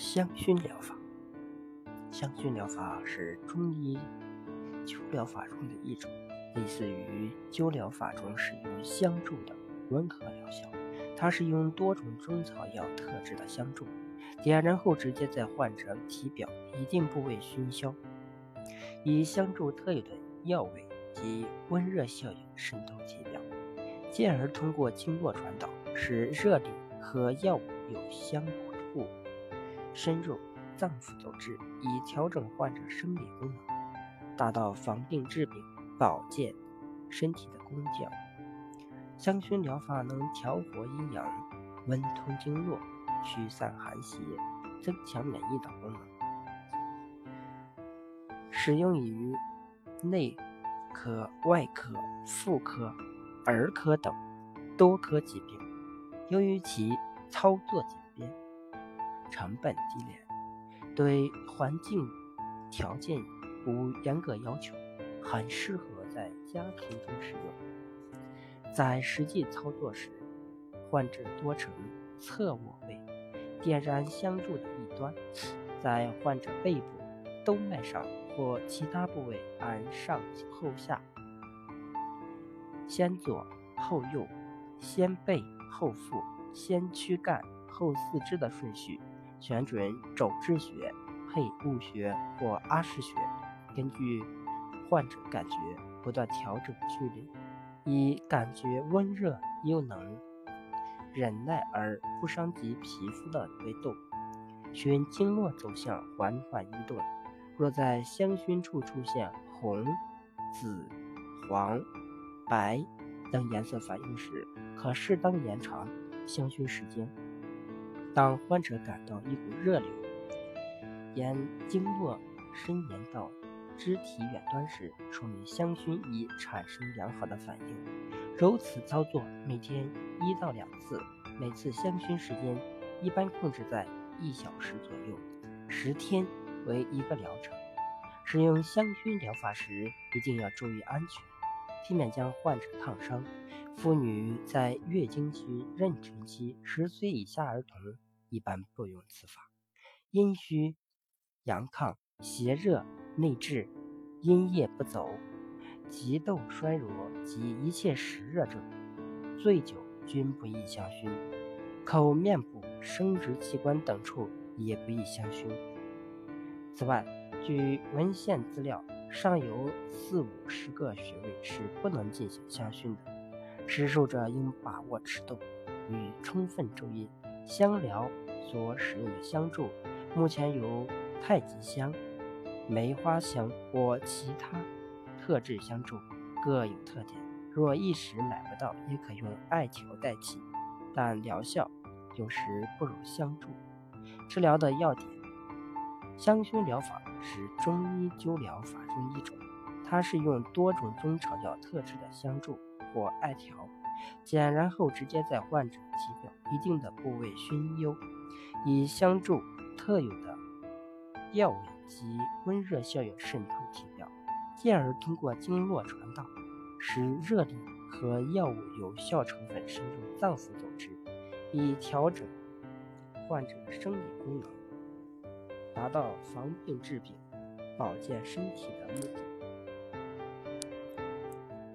香薰疗法，香薰疗法是中医灸疗法中的一种，类似于灸疗法中使用香柱的温和疗效。它是用多种中草药特制的香柱，点燃后直接在患者体表一定部位熏消，以香柱特有的药味及温热效应渗透体表，进而通过经络传导，使热力和药物有相互。深入脏腑组织，以调整患者生理功能，达到防病治病、保健身体的功效。香薰疗法能调和阴阳、温通经络、驱散寒邪、增强免疫等功能，适用于内科、外科、妇科、儿科等多科疾病。由于其操作简便。成本低廉，对环境条件无严格要求，很适合在家庭中使用。在实际操作时，患者多呈侧卧位，点燃香柱的一端，在患者背部、动脉上或其他部位按上后下、先左后右、先背后腹、先躯干后四肢的顺序。选准肘至穴、配物穴或阿是穴，根据患者感觉不断调整距离，以感觉温热又能忍耐而不伤及皮肤的为度，循经络走向缓缓移动。若在香薰处出现红、紫、黄、白等颜色反应时，可适当延长香薰时间。当患者感到一股热流沿经络伸延到肢体远端时，说明香薰已产生良好的反应。如此操作每天一到两次，每次香薰时间一般控制在一小时左右，十天为一个疗程。使用香薰疗法时一定要注意安全，避免将患者烫伤。妇女在月经期、妊娠期、十岁以下儿童一般不用此法。阴虚、阳亢、邪热内滞、阴液不走、急痘衰弱及一切实热症、醉酒均不宜香薰。口、面部、生殖器官等处也不宜香薰。此外，据文献资料，上有四五十个穴位是不能进行香薰的。施术者应把握尺度，与充分注意。香疗所使用的香柱，目前有太极香、梅花香或其他特制香柱，各有特点。若一时买不到，也可用艾条代替，但疗效有时不如香柱。治疗的要点：香薰疗法是中医灸疗法中一种，它是用多种中草药特制的香柱。或艾条，点燃后直接在患者体表一定的部位熏灸，以香柱特有的药味及温热效应渗透体表，进而通过经络传导，使热力和药物有效成分深入脏腑组织，以调整患者生理功能，达到防病治病、保健身体的目的。